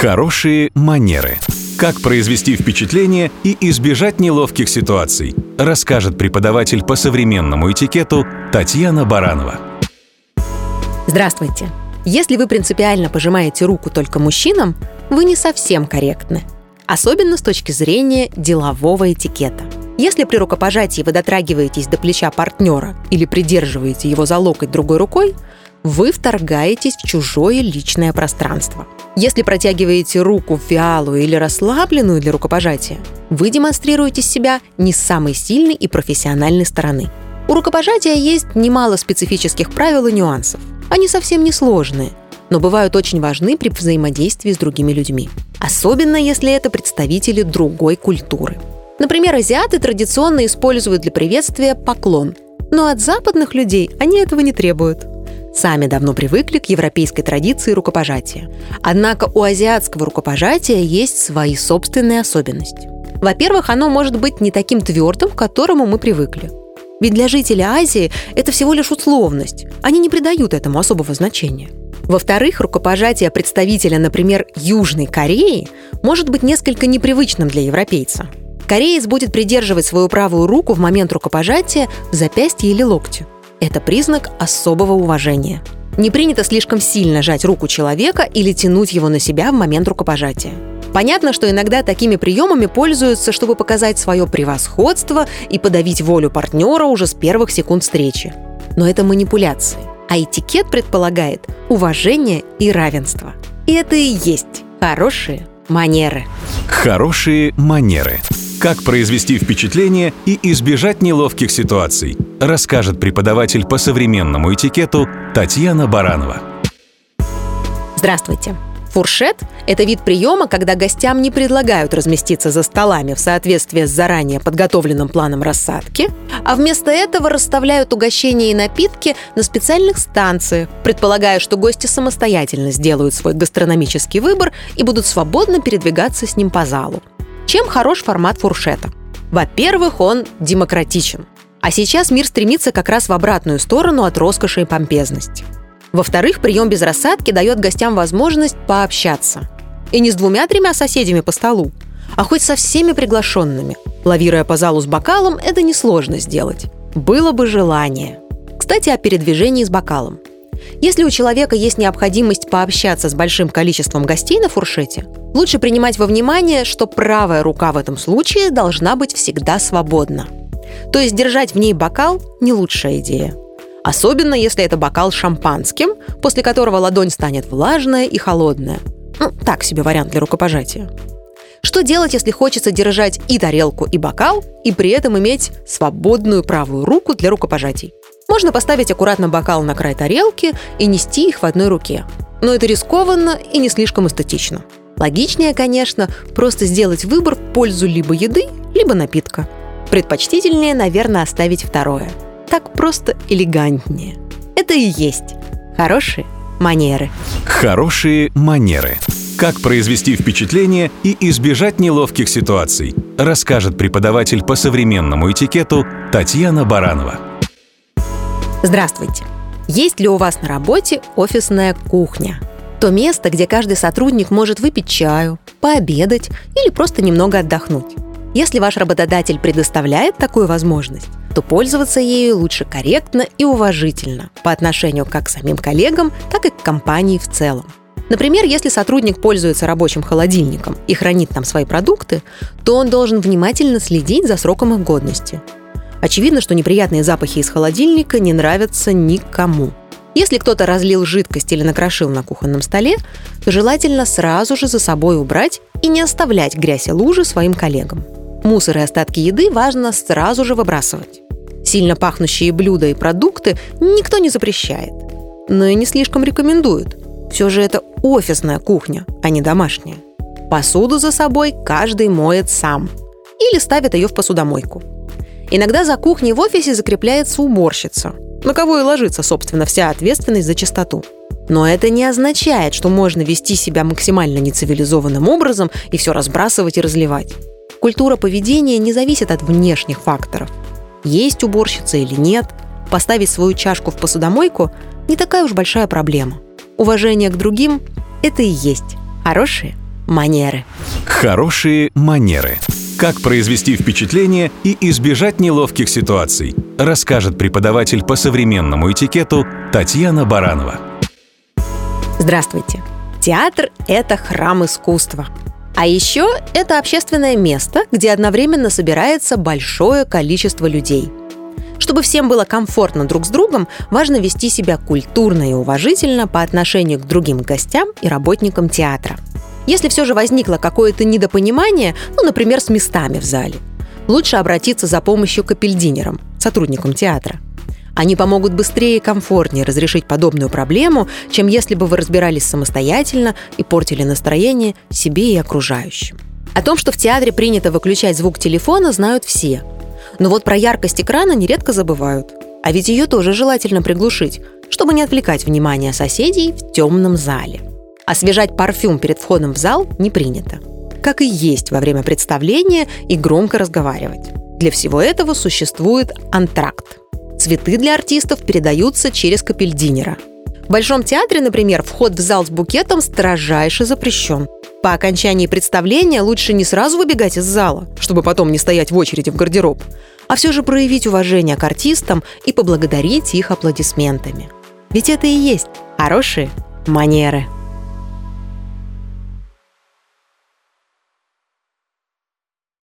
Хорошие манеры. Как произвести впечатление и избежать неловких ситуаций, расскажет преподаватель по современному этикету Татьяна Баранова. Здравствуйте! Если вы принципиально пожимаете руку только мужчинам, вы не совсем корректны. Особенно с точки зрения делового этикета. Если при рукопожатии вы дотрагиваетесь до плеча партнера или придерживаете его за локоть другой рукой, вы вторгаетесь в чужое личное пространство. Если протягиваете руку вялую или расслабленную для рукопожатия, вы демонстрируете себя не с самой сильной и профессиональной стороны. У рукопожатия есть немало специфических правил и нюансов. Они совсем не сложные, но бывают очень важны при взаимодействии с другими людьми. Особенно если это представители другой культуры. Например, азиаты традиционно используют для приветствия поклон, но от западных людей они этого не требуют сами давно привыкли к европейской традиции рукопожатия. Однако у азиатского рукопожатия есть свои собственные особенности. Во-первых, оно может быть не таким твердым, к которому мы привыкли. Ведь для жителей Азии это всего лишь условность. Они не придают этому особого значения. Во-вторых, рукопожатие представителя, например, Южной Кореи может быть несколько непривычным для европейца. Кореец будет придерживать свою правую руку в момент рукопожатия в запястье или локте. Это признак особого уважения. Не принято слишком сильно жать руку человека или тянуть его на себя в момент рукопожатия. Понятно, что иногда такими приемами пользуются, чтобы показать свое превосходство и подавить волю партнера уже с первых секунд встречи. Но это манипуляции. А этикет предполагает уважение и равенство. И это и есть хорошие манеры. Хорошие манеры. Как произвести впечатление и избежать неловких ситуаций, расскажет преподаватель по современному этикету Татьяна Баранова. Здравствуйте! Фуршет – это вид приема, когда гостям не предлагают разместиться за столами в соответствии с заранее подготовленным планом рассадки, а вместо этого расставляют угощения и напитки на специальных станциях, предполагая, что гости самостоятельно сделают свой гастрономический выбор и будут свободно передвигаться с ним по залу. Чем хорош формат фуршета? Во-первых, он демократичен. А сейчас мир стремится как раз в обратную сторону от роскоши и помпезности. Во-вторых, прием без рассадки дает гостям возможность пообщаться. И не с двумя-тремя соседями по столу, а хоть со всеми приглашенными. Лавируя по залу с бокалом, это несложно сделать. Было бы желание. Кстати, о передвижении с бокалом. Если у человека есть необходимость пообщаться с большим количеством гостей на фуршете, лучше принимать во внимание, что правая рука в этом случае должна быть всегда свободна. То есть держать в ней бокал – не лучшая идея. Особенно, если это бокал с шампанским, после которого ладонь станет влажная и холодная. Ну, так себе вариант для рукопожатия. Что делать, если хочется держать и тарелку, и бокал, и при этом иметь свободную правую руку для рукопожатий? Можно поставить аккуратно бокал на край тарелки и нести их в одной руке. Но это рискованно и не слишком эстетично. Логичнее, конечно, просто сделать выбор в пользу либо еды, либо напитка. Предпочтительнее, наверное, оставить второе. Так просто элегантнее. Это и есть хорошие манеры. Хорошие манеры. Как произвести впечатление и избежать неловких ситуаций, расскажет преподаватель по современному этикету Татьяна Баранова. Здравствуйте! Есть ли у вас на работе офисная кухня? То место, где каждый сотрудник может выпить чаю, пообедать или просто немного отдохнуть. Если ваш работодатель предоставляет такую возможность, то пользоваться ею лучше корректно и уважительно по отношению как к самим коллегам, так и к компании в целом. Например, если сотрудник пользуется рабочим холодильником и хранит там свои продукты, то он должен внимательно следить за сроком их годности – Очевидно, что неприятные запахи из холодильника не нравятся никому. Если кто-то разлил жидкость или накрошил на кухонном столе, то желательно сразу же за собой убрать и не оставлять грязь и лужи своим коллегам. Мусор и остатки еды важно сразу же выбрасывать. Сильно пахнущие блюда и продукты никто не запрещает, но и не слишком рекомендует. Все же это офисная кухня, а не домашняя. Посуду за собой каждый моет сам или ставит ее в посудомойку. Иногда за кухней в офисе закрепляется уборщица, на кого и ложится, собственно, вся ответственность за чистоту. Но это не означает, что можно вести себя максимально нецивилизованным образом и все разбрасывать и разливать. Культура поведения не зависит от внешних факторов. Есть уборщица или нет, поставить свою чашку в посудомойку – не такая уж большая проблема. Уважение к другим – это и есть хорошие манеры. Хорошие манеры. Как произвести впечатление и избежать неловких ситуаций, расскажет преподаватель по современному этикету Татьяна Баранова. Здравствуйте. Театр – это храм искусства. А еще это общественное место, где одновременно собирается большое количество людей. Чтобы всем было комфортно друг с другом, важно вести себя культурно и уважительно по отношению к другим гостям и работникам театра – если все же возникло какое-то недопонимание, ну, например, с местами в зале, лучше обратиться за помощью к апельдинерам, сотрудникам театра. Они помогут быстрее и комфортнее разрешить подобную проблему, чем если бы вы разбирались самостоятельно и портили настроение себе и окружающим. О том, что в театре принято выключать звук телефона, знают все. Но вот про яркость экрана нередко забывают. А ведь ее тоже желательно приглушить, чтобы не отвлекать внимание соседей в темном зале. Освежать парфюм перед входом в зал не принято. Как и есть во время представления и громко разговаривать. Для всего этого существует антракт. Цветы для артистов передаются через капельдинера. В Большом театре, например, вход в зал с букетом строжайше запрещен. По окончании представления лучше не сразу выбегать из зала, чтобы потом не стоять в очереди в гардероб, а все же проявить уважение к артистам и поблагодарить их аплодисментами. Ведь это и есть хорошие манеры.